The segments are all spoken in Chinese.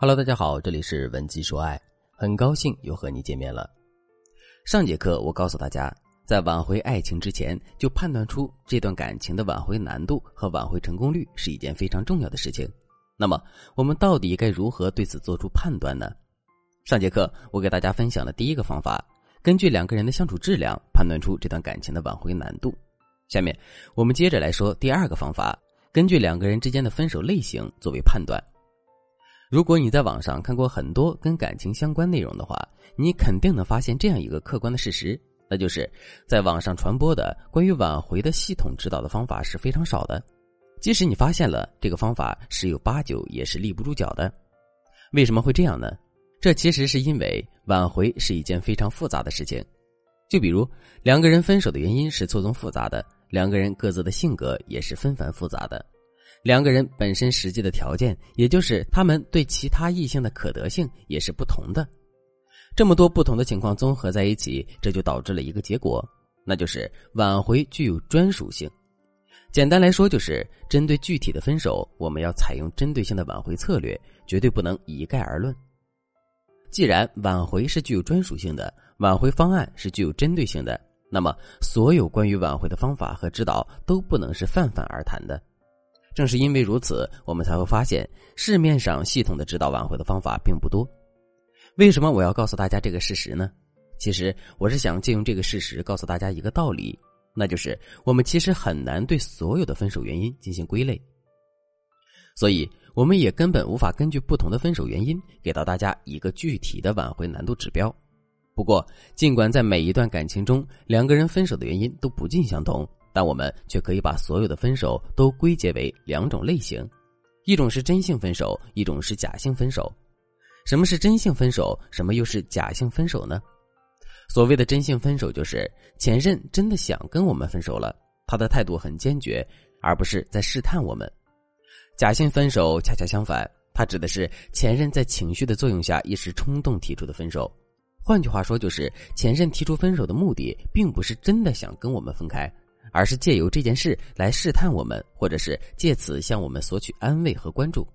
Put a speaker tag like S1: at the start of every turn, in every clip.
S1: Hello，大家好，这里是文姬说爱，很高兴又和你见面了。上节课我告诉大家，在挽回爱情之前，就判断出这段感情的挽回难度和挽回成功率是一件非常重要的事情。那么，我们到底该如何对此做出判断呢？上节课我给大家分享了第一个方法，根据两个人的相处质量判断出这段感情的挽回难度。下面我们接着来说第二个方法，根据两个人之间的分手类型作为判断。如果你在网上看过很多跟感情相关内容的话，你肯定能发现这样一个客观的事实，那就是在网上传播的关于挽回的系统指导的方法是非常少的。即使你发现了这个方法，十有八九也是立不住脚的。为什么会这样呢？这其实是因为挽回是一件非常复杂的事情。就比如两个人分手的原因是错综复杂的，两个人各自的性格也是纷繁复杂的。两个人本身实际的条件，也就是他们对其他异性的可得性也是不同的。这么多不同的情况综合在一起，这就导致了一个结果，那就是挽回具有专属性。简单来说，就是针对具体的分手，我们要采用针对性的挽回策略，绝对不能一概而论。既然挽回是具有专属性的，挽回方案是具有针对性的，那么所有关于挽回的方法和指导都不能是泛泛而谈的。正是因为如此，我们才会发现市面上系统的指导挽回的方法并不多。为什么我要告诉大家这个事实呢？其实我是想借用这个事实告诉大家一个道理，那就是我们其实很难对所有的分手原因进行归类，所以我们也根本无法根据不同的分手原因给到大家一个具体的挽回难度指标。不过，尽管在每一段感情中，两个人分手的原因都不尽相同。但我们却可以把所有的分手都归结为两种类型，一种是真性分手，一种是假性分手。什么是真性分手？什么又是假性分手呢？所谓的真性分手，就是前任真的想跟我们分手了，他的态度很坚决，而不是在试探我们。假性分手恰恰相反，它指的是前任在情绪的作用下一时冲动提出的分手。换句话说，就是前任提出分手的目的，并不是真的想跟我们分开。而是借由这件事来试探我们，或者是借此向我们索取安慰和关注。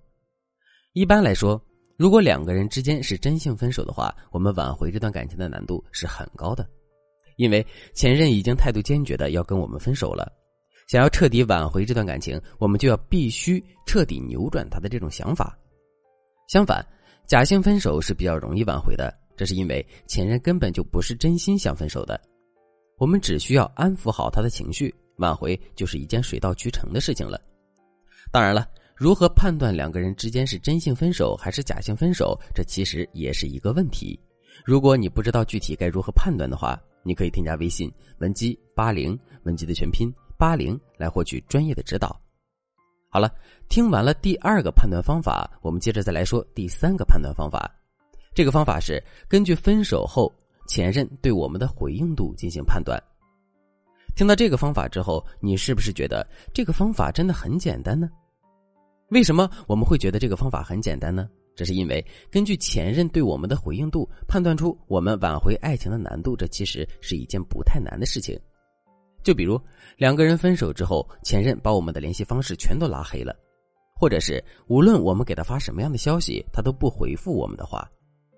S1: 一般来说，如果两个人之间是真性分手的话，我们挽回这段感情的难度是很高的，因为前任已经态度坚决的要跟我们分手了。想要彻底挽回这段感情，我们就要必须彻底扭转他的这种想法。相反，假性分手是比较容易挽回的，这是因为前任根本就不是真心想分手的。我们只需要安抚好他的情绪，挽回就是一件水到渠成的事情了。当然了，如何判断两个人之间是真性分手还是假性分手，这其实也是一个问题。如果你不知道具体该如何判断的话，你可以添加微信文姬八零，文姬的全拼八零，来获取专业的指导。好了，听完了第二个判断方法，我们接着再来说第三个判断方法。这个方法是根据分手后。前任对我们的回应度进行判断。听到这个方法之后，你是不是觉得这个方法真的很简单呢？为什么我们会觉得这个方法很简单呢？这是因为根据前任对我们的回应度判断出我们挽回爱情的难度，这其实是一件不太难的事情。就比如两个人分手之后，前任把我们的联系方式全都拉黑了，或者是无论我们给他发什么样的消息，他都不回复我们的话，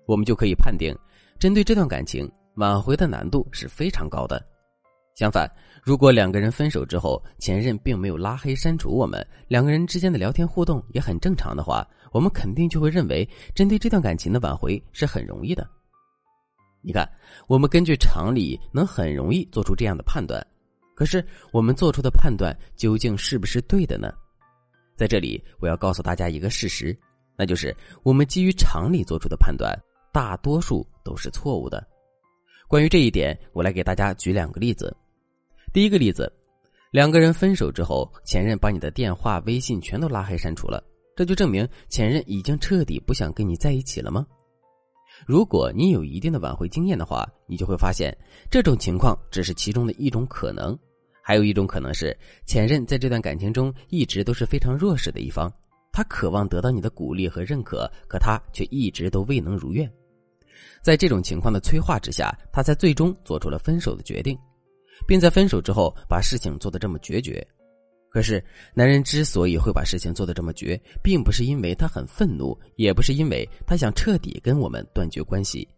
S1: 我们就可以判定。针对这段感情，挽回的难度是非常高的。相反，如果两个人分手之后，前任并没有拉黑删除我们，两个人之间的聊天互动也很正常的话，我们肯定就会认为，针对这段感情的挽回是很容易的。你看，我们根据常理能很容易做出这样的判断，可是我们做出的判断究竟是不是对的呢？在这里，我要告诉大家一个事实，那就是我们基于常理做出的判断。大多数都是错误的。关于这一点，我来给大家举两个例子。第一个例子，两个人分手之后，前任把你的电话、微信全都拉黑删除了，这就证明前任已经彻底不想跟你在一起了吗？如果你有一定的挽回经验的话，你就会发现这种情况只是其中的一种可能。还有一种可能是，前任在这段感情中一直都是非常弱势的一方，他渴望得到你的鼓励和认可，可他却一直都未能如愿。在这种情况的催化之下，他才最终做出了分手的决定，并在分手之后把事情做得这么决绝。可是，男人之所以会把事情做得这么绝，并不是因为他很愤怒，也不是因为他想彻底跟我们断绝关系。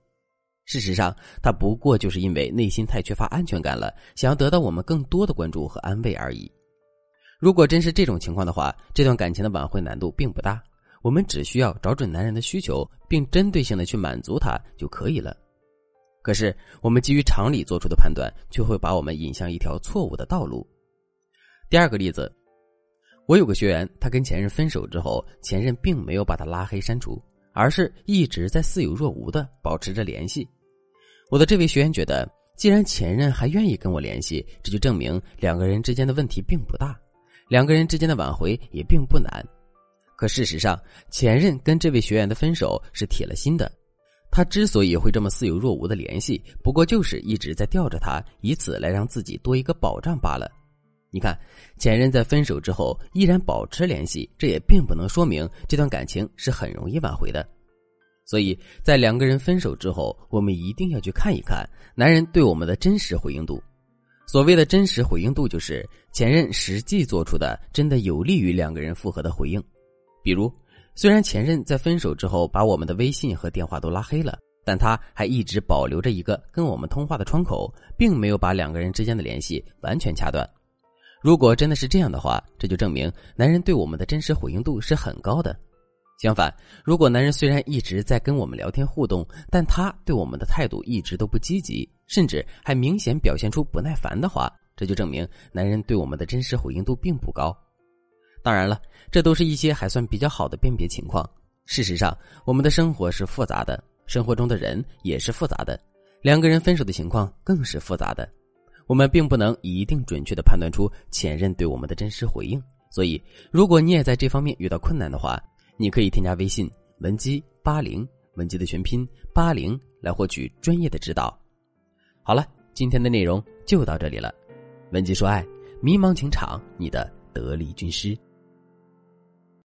S1: 事实上，他不过就是因为内心太缺乏安全感了，想要得到我们更多的关注和安慰而已。如果真是这种情况的话，这段感情的挽回难度并不大，我们只需要找准男人的需求，并针对性的去满足他就可以了。可是，我们基于常理做出的判断，却会把我们引向一条错误的道路。第二个例子，我有个学员，他跟前任分手之后，前任并没有把他拉黑删除，而是一直在似有若无的保持着联系。我的这位学员觉得，既然前任还愿意跟我联系，这就证明两个人之间的问题并不大，两个人之间的挽回也并不难。可事实上，前任跟这位学员的分手是铁了心的，他之所以会这么似有若无的联系，不过就是一直在吊着他，以此来让自己多一个保障罢了。你看，前任在分手之后依然保持联系，这也并不能说明这段感情是很容易挽回的。所以在两个人分手之后，我们一定要去看一看男人对我们的真实回应度。所谓的真实回应度，就是前任实际做出的真的有利于两个人复合的回应。比如，虽然前任在分手之后把我们的微信和电话都拉黑了，但他还一直保留着一个跟我们通话的窗口，并没有把两个人之间的联系完全掐断。如果真的是这样的话，这就证明男人对我们的真实回应度是很高的。相反，如果男人虽然一直在跟我们聊天互动，但他对我们的态度一直都不积极，甚至还明显表现出不耐烦的话，这就证明男人对我们的真实回应度并不高。当然了，这都是一些还算比较好的辨别情况。事实上，我们的生活是复杂的，生活中的人也是复杂的，两个人分手的情况更是复杂的。我们并不能一定准确的判断出前任对我们的真实回应，所以如果你也在这方面遇到困难的话，你可以添加微信文姬八零，文姬的全拼八零，来获取专业的指导。好了，今天的内容就到这里了，文姬说爱，迷茫情场，你的得力军师。